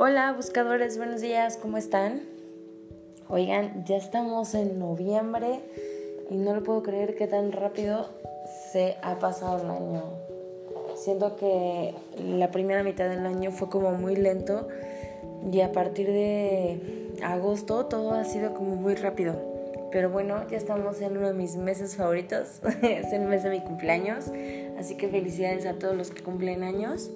Hola buscadores, buenos días, ¿cómo están? Oigan, ya estamos en noviembre y no lo puedo creer que tan rápido se ha pasado el año. Siento que la primera mitad del año fue como muy lento y a partir de agosto todo ha sido como muy rápido. Pero bueno, ya estamos en uno de mis meses favoritos, es el mes de mi cumpleaños, así que felicidades a todos los que cumplen años.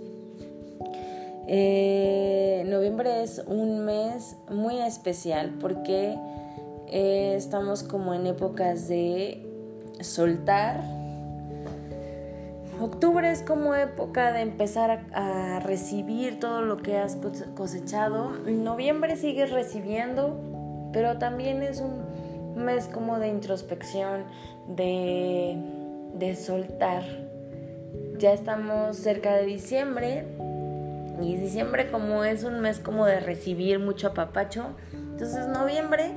Eh, noviembre es un mes muy especial porque eh, estamos como en épocas de soltar. Octubre es como época de empezar a, recibir todo lo que has cosechado. noviembre sigues recibiendo, pero también es un mes como de introspección, de, de soltar. Ya estamos cerca de diciembre y diciembre como es un mes como de recibir mucho apapacho, entonces noviembre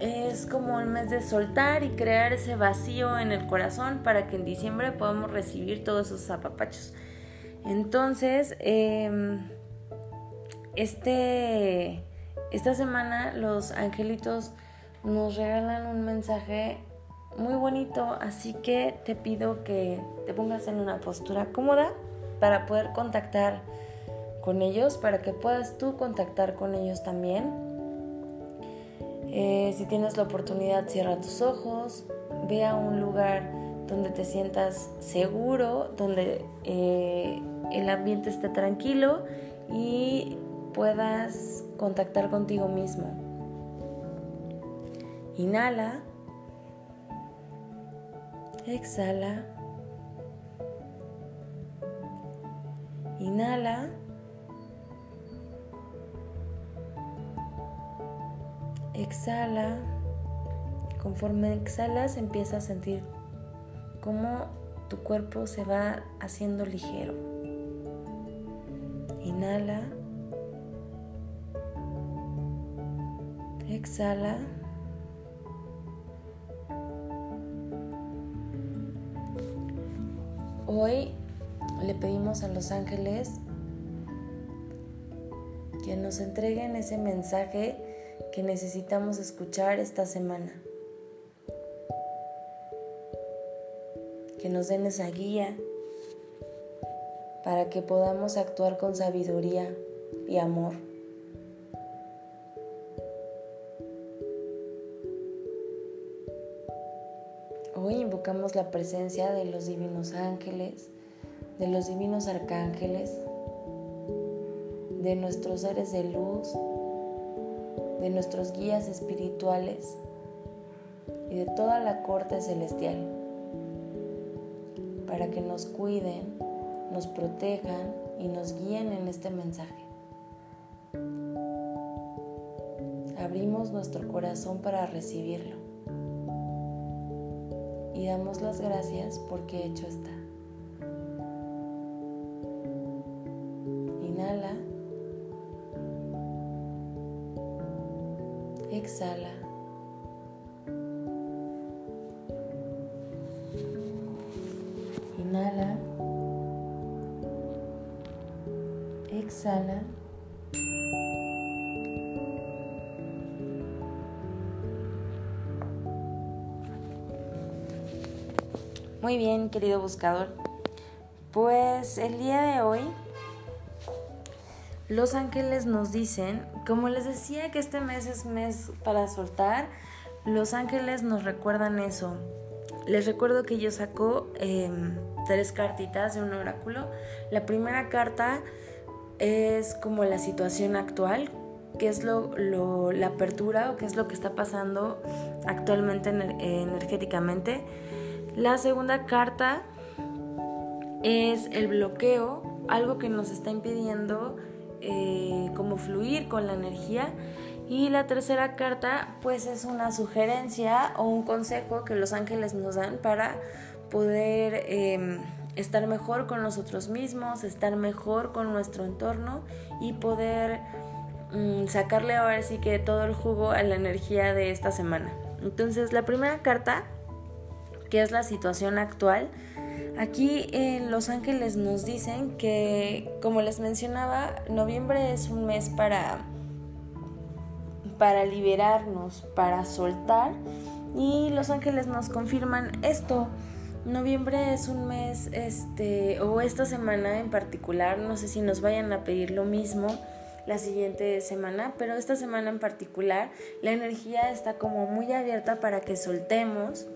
es como un mes de soltar y crear ese vacío en el corazón para que en diciembre podamos recibir todos esos apapachos. Entonces, em, este, esta semana los angelitos nos regalan un mensaje muy bonito, así que te pido que te pongas en una postura cómoda para poder contactar con ellos, para que puedas tú contactar con ellos también. Eh, si tienes la oportunidad, cierra tus ojos, ve a un lugar donde te sientas seguro, donde eh, el ambiente esté tranquilo y puedas contactar contigo mismo. Inhala. Exhala. Inhala. Exhala. Conforme exhalas empieza a sentir cómo tu cuerpo se va haciendo ligero. Inhala. Exhala. Hoy le pedimos a los ángeles que nos entreguen ese mensaje que necesitamos escuchar esta semana. Que nos den esa guía para que podamos actuar con sabiduría y amor. Hoy invocamos la presencia de los divinos ángeles, de los divinos arcángeles, de nuestros seres de luz, de nuestros guías espirituales y de toda la corte celestial, para que nos cuiden, nos protejan y nos guíen en este mensaje. Abrimos nuestro corazón para recibirlo y damos las gracias porque hecho está. Exhala. Inhala. Exhala. Muy bien, querido buscador. Pues el día de hoy los ángeles nos dicen, como les decía que este mes es mes para soltar, los ángeles nos recuerdan eso. Les recuerdo que yo saco em, tres cartitas de un oráculo. La primera carta es como la situación actual, qué es lo, la apertura o qué es lo que está pasando actualmente energéticamente. La segunda carta es el bloqueo, algo que nos está impidiendo eh, como fluir con la energía. Y la tercera carta pues es una sugerencia o un consejo que los ángeles nos dan para poder em, estar mejor con nosotros mismos, estar mejor con nuestro entorno y poder mm, sacarle ahora sí que todo el jugo a la energía de esta semana. Entonces la primera carta que es la situación actual. Aquí en Los Ángeles nos dicen que, como les mencionaba, noviembre es un mes para, para liberarnos, para soltar. Y Los Ángeles nos confirman esto. Noviembre es un mes, este, o esta semana en particular, no sé si nos vayan a pedir lo mismo la siguiente semana, pero esta semana en particular la energía está como muy abierta para que soltemos,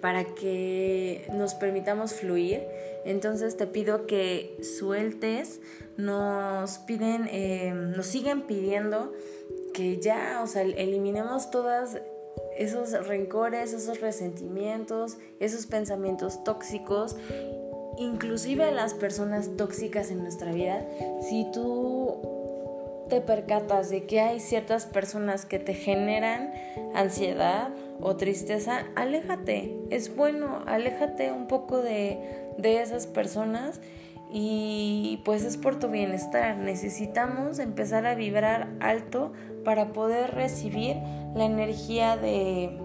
para que nos permitamos fluir. Entonces te pido que sueltes, nos piden, eh, nos siguen pidiendo que ya, o sea, eliminemos todas esos rencores, esos resentimientos, esos pensamientos tóxicos, inclusive las personas tóxicas en nuestra vida, si tú te percatas de que hay ciertas personas que te generan ansiedad o tristeza, aléjate, es bueno, aléjate un poco de, de esas personas y pues es por tu bienestar. Necesitamos empezar a vibrar alto para poder recibir la energía de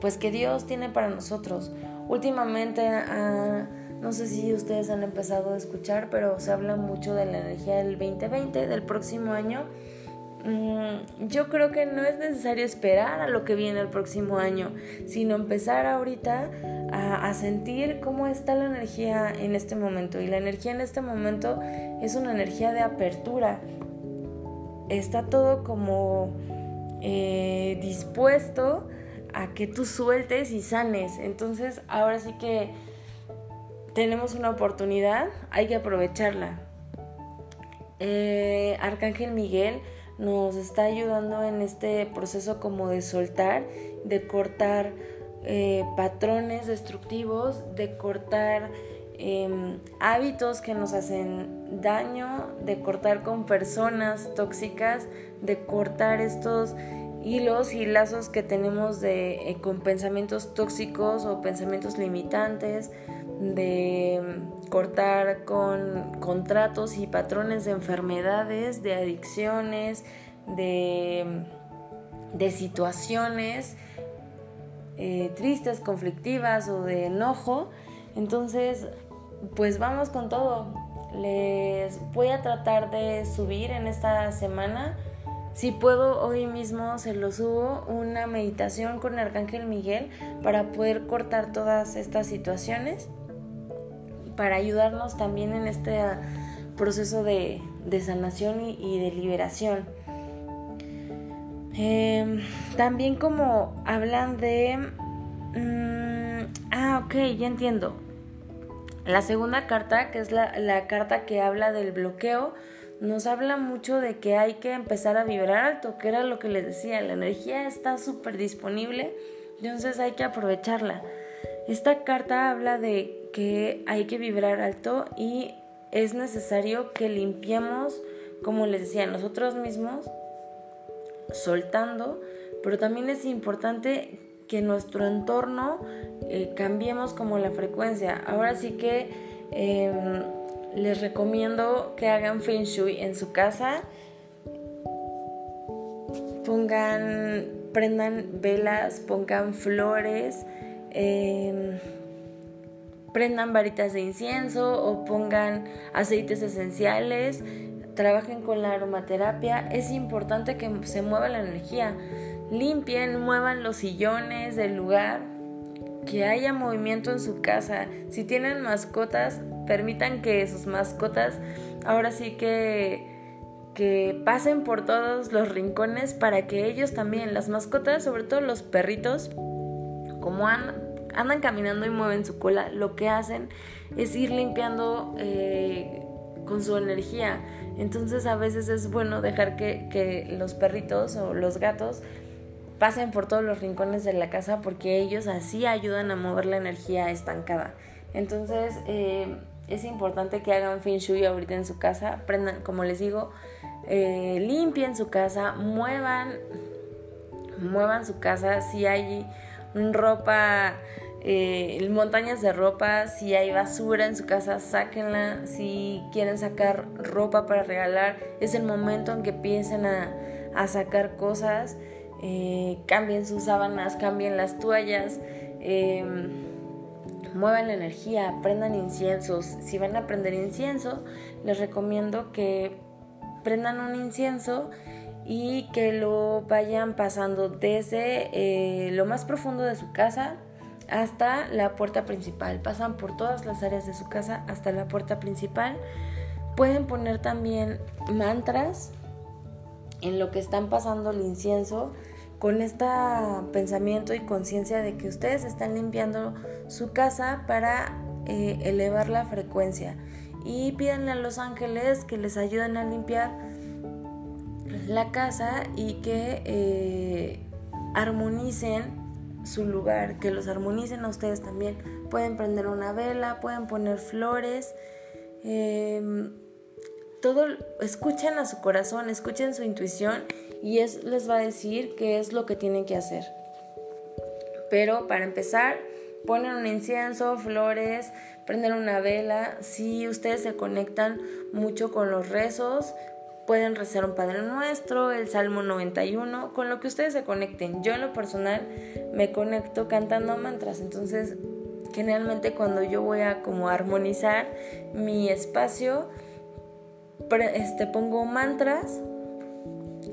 pues que Dios tiene para nosotros. Últimamente ah, no sé si ustedes han empezado a escuchar, pero se habla mucho de la energía del 2020, del próximo año. Mm, yo creo que no es necesario esperar a lo que viene el próximo año, sino empezar ahorita a, sentir cómo está la energía en este momento. Y la energía en este momento es una energía de apertura. Está todo como eh, dispuesto a que tú sueltes y sanes. Entonces ahora sí que tenemos una oportunidad, hay que aprovecharla. Eh, Arcángel Miguel nos está ayudando en este proceso como de soltar, de cortar eh, patrones destructivos, de cortar em, hábitos que nos hacen daño, de cortar con personas tóxicas, de cortar estos hilos y lazos que tenemos de, eh, con pensamientos tóxicos o pensamientos limitantes, de cortar con contratos y patrones de enfermedades, de adicciones, de, de situaciones eh, tristes, conflictivas o de enojo. Entonces, pues vamos con todo. Les voy a tratar de subir en esta semana si puedo, hoy mismo se lo subo una meditación con Arcángel Miguel para poder cortar todas estas situaciones, para ayudarnos también en este proceso de, sanación y, de liberación. Em, también como hablan de... Mm, ah, ok, ya entiendo. La segunda carta, que es la, la carta que habla del bloqueo, nos habla mucho de que hay que empezar a vibrar alto, que era lo que les decía, la energía está súper disponible, entonces hay que aprovecharla. Esta carta habla de que hay que vibrar alto y es necesario que limpiemos, como les decía, nosotros mismos, soltando, pero también es importante que nuestro entorno eh, cambiemos como la frecuencia. Ahora sí que em, les recomiendo que hagan feng shui en su casa. Pongan, prendan velas, pongan flores, em, prendan varitas de incienso o pongan aceites esenciales, trabajen con la aromaterapia. Es importante que se mueva la energía. Limpien, muevan los sillones del lugar, que haya movimiento en su casa. Si tienen mascotas, permitan que sus mascotas ahora sí que, que pasen por todos los rincones para que ellos también, las mascotas, sobre todo los perritos, como andan caminando y mueven su cola, lo que hacen es ir limpiando eh, con su energía. Entonces a veces es bueno dejar que, que los perritos o los gatos pasen por todos los rincones de la casa porque ellos así ayudan a mover la energía estancada. Entonces, eh, es importante que hagan feng shui ahorita en su casa, prendan, como les digo, eh, limpien su casa, muevan, muevan su casa, si hay ropa, eh, montañas de ropa, si hay basura en su casa, sáquenla, si quieren sacar ropa para regalar, es el momento en que piensen a, a sacar cosas, eh, cambien sus sábanas, cambien las toallas, Em, muevan la energía, prendan inciensos. Si van a prender incienso, les recomiendo que prendan un incienso y que lo vayan pasando desde eh, lo más profundo de su casa hasta la puerta principal. Pasan por todas las áreas de su casa hasta la puerta principal. Pueden poner también mantras en lo que están pasando el incienso con este pensamiento y conciencia de que ustedes están limpiando su casa para eh, elevar la frecuencia y pídanle a los ángeles que les ayuden a limpiar la casa y que eh, armonicen su lugar, que los armonicen a ustedes también. Pueden prender una vela, pueden poner flores. Em, todo, escuchen a su corazón, escuchen su intuición y es, les va a decir qué es lo que tienen que hacer. Pero para empezar, ponen un incienso, flores, prenden una vela. Si ustedes se conectan mucho con los rezos, pueden rezar un Padre Nuestro, el Salmo 91, con lo que ustedes se conecten. Yo en lo personal me conecto cantando mantras, entonces generalmente cuando yo voy a como armonizar mi espacio, este, pongo mantras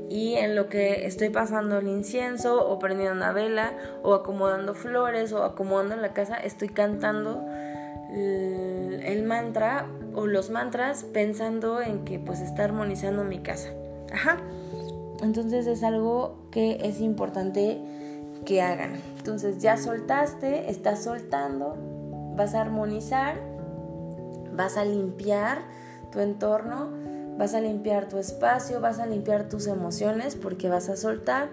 y en lo que estoy pasando el incienso o prendiendo una vela o acomodando flores o acomodando la casa, estoy cantando el mantra o los mantras pensando en que pues está armonizando mi casa. Ajá. Entonces es algo que es importante que hagan. Entonces ya soltaste, estás soltando, vas a armonizar, vas a limpiar tu entorno, vas a limpiar tu espacio, vas a limpiar tus emociones porque vas a soltar,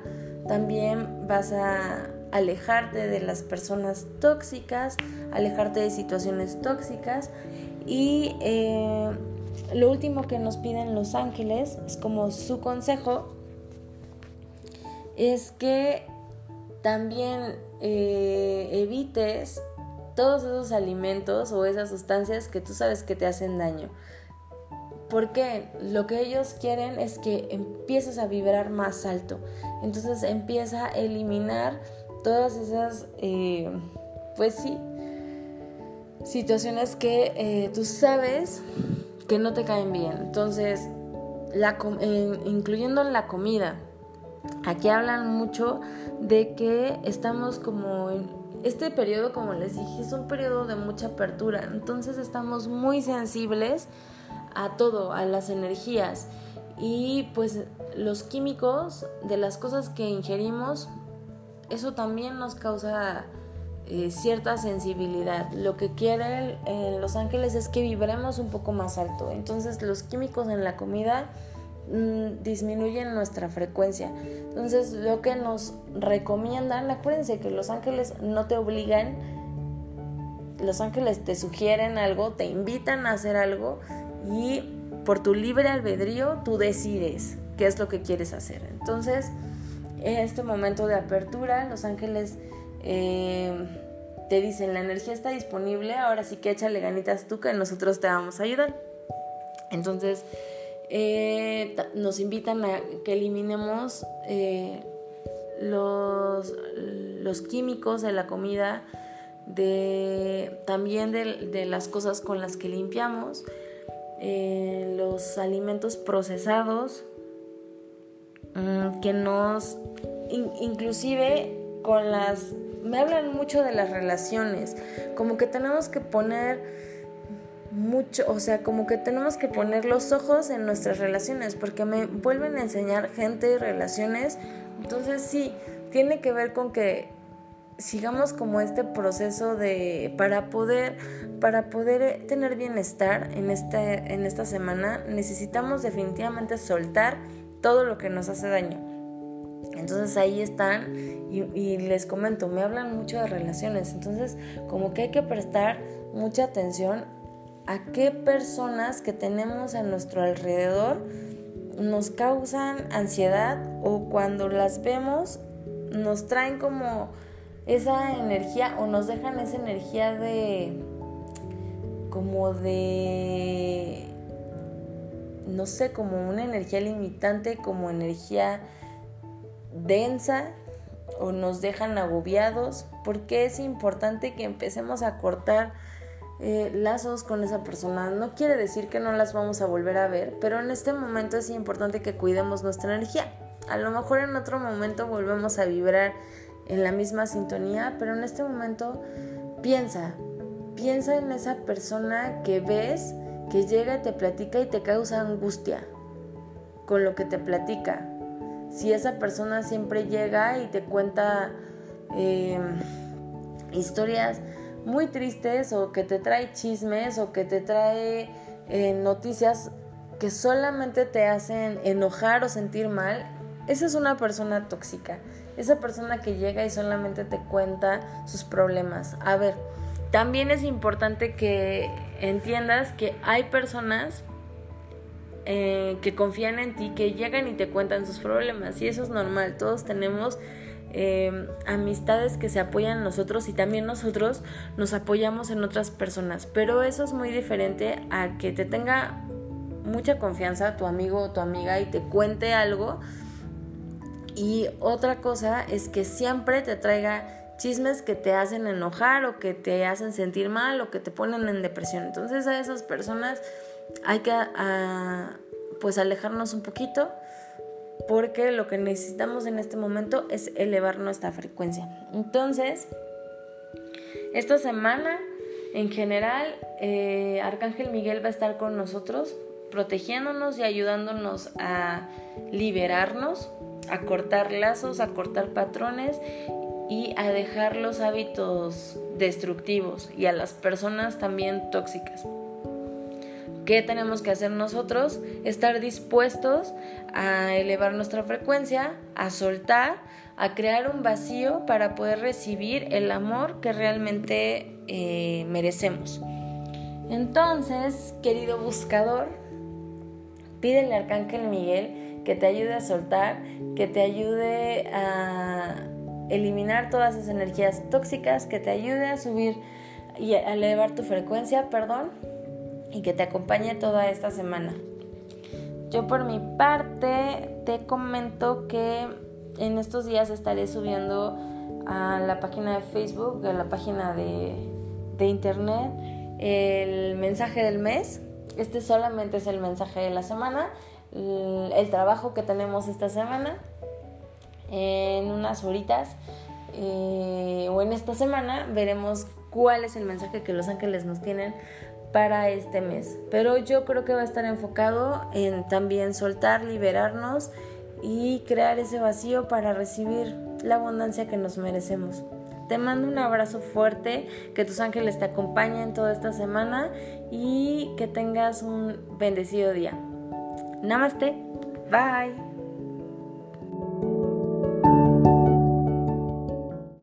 también vas a alejarte de las personas tóxicas, alejarte de situaciones tóxicas y eh, lo último que nos piden los ángeles es como su consejo, es que también eh, evites todos esos alimentos o esas sustancias que tú sabes que te hacen daño. Porque lo que ellos quieren es que empieces a vibrar más alto. Entonces empieza a eliminar todas esas, eh, pues sí, situaciones que eh, tú sabes que no te caen bien. Entonces, la, incluyendo la comida, aquí hablan mucho de que estamos como en este periodo, como les dije, es un periodo de mucha apertura. Entonces estamos muy sensibles a todo, a las energías. Y pues los químicos de las cosas que ingerimos, eso también nos causa eh, cierta sensibilidad. Lo que quieren Los Ángeles es que vibremos un poco más alto. Entonces los químicos en la comida mm, disminuyen nuestra frecuencia. Entonces lo que nos recomiendan, acuérdense que Los Ángeles no te obligan, Los Ángeles te sugieren algo, te invitan a hacer algo y por tu libre albedrío tú decides qué es lo que quieres hacer. Entonces, en este momento de apertura, Los Ángeles eh, te dicen la energía está disponible, ahora sí que échale ganitas tú que nosotros te vamos a ayudar. Entonces eh, nos invitan a que eliminemos eh, los, los, químicos de la comida, de, también de, las cosas con las que limpiamos, los alimentos procesados mm, que nos inclusive con las me hablan mucho de las relaciones, como que tenemos que poner mucho, o sea, como que tenemos que poner los ojos en nuestras relaciones, porque me vuelven a enseñar gente y relaciones, entonces sí, tiene que ver con que sigamos como este proceso de para poder para poder tener bienestar en este en esta semana necesitamos definitivamente soltar todo lo que nos hace daño entonces ahí están y, les comento, me hablan mucho de relaciones, entonces como que hay que prestar mucha atención a qué personas que tenemos a nuestro alrededor nos causan ansiedad o cuando las vemos nos traen como esa energía o nos dejan esa energía de como de no sé, como una energía limitante, como energía densa o nos dejan agobiados, porque es importante que empecemos a cortar eh, lazos con esa persona. No quiere decir que no las vamos a volver a ver, pero en este momento es importante que cuidemos nuestra energía. A lo mejor en otro momento volvemos a vibrar en la misma sintonía, pero en este momento piensa, piensa en esa persona que ves, que llega te platica y te causa angustia con lo que te platica. Si esa persona siempre llega y te cuenta em, historias muy tristes o que te trae chismes o que te trae eh, noticias que solamente te hacen enojar o sentir mal, esa es una persona tóxica. Esa persona que llega y solamente te cuenta sus problemas. A ver, también es importante que entiendas que hay personas eh, que confían en ti, que llegan y te cuentan sus problemas. Y eso es normal. Todos tenemos em, amistades que se apoyan en nosotros y también nosotros nos apoyamos en otras personas. Pero eso es muy diferente a que te tenga mucha confianza tu amigo o tu amiga y te cuente algo y otra cosa es que siempre te traiga chismes que te hacen enojar o que te hacen sentir mal o que te ponen en depresión. Entonces a esas personas hay que pues alejarnos un poquito porque lo que necesitamos en este momento es elevar nuestra frecuencia. Entonces, esta semana en general, eh, Arcángel Miguel va a estar con nosotros, protegiéndonos y ayudándonos a liberarnos a cortar lazos, a cortar patrones y a dejar los hábitos destructivos y a las personas también tóxicas. ¿Qué tenemos que hacer nosotros? Estar dispuestos a elevar nuestra frecuencia, a soltar, a crear un vacío para poder recibir el amor que realmente eh, merecemos. Entonces, querido buscador, pídele al Arcángel Miguel que te ayude a soltar, que te ayude a eliminar todas esas energías tóxicas, que te ayude a subir y a elevar tu frecuencia, perdón, y que te acompañe toda esta semana. Yo por mi parte te comento que en estos días estaré subiendo a la página de Facebook, a la página de, de internet, el mensaje del mes. Este solamente es el mensaje de la semana el trabajo que tenemos esta semana en unas horitas eh, o en esta semana veremos cuál es el mensaje que los ángeles nos tienen para este mes. Pero yo creo que va a estar enfocado en también soltar, liberarnos y crear ese vacío para recibir la abundancia que nos merecemos. Te mando un abrazo fuerte, que tus ángeles te acompañen toda esta semana y que tengas un bendecido día. Namaste. Bye.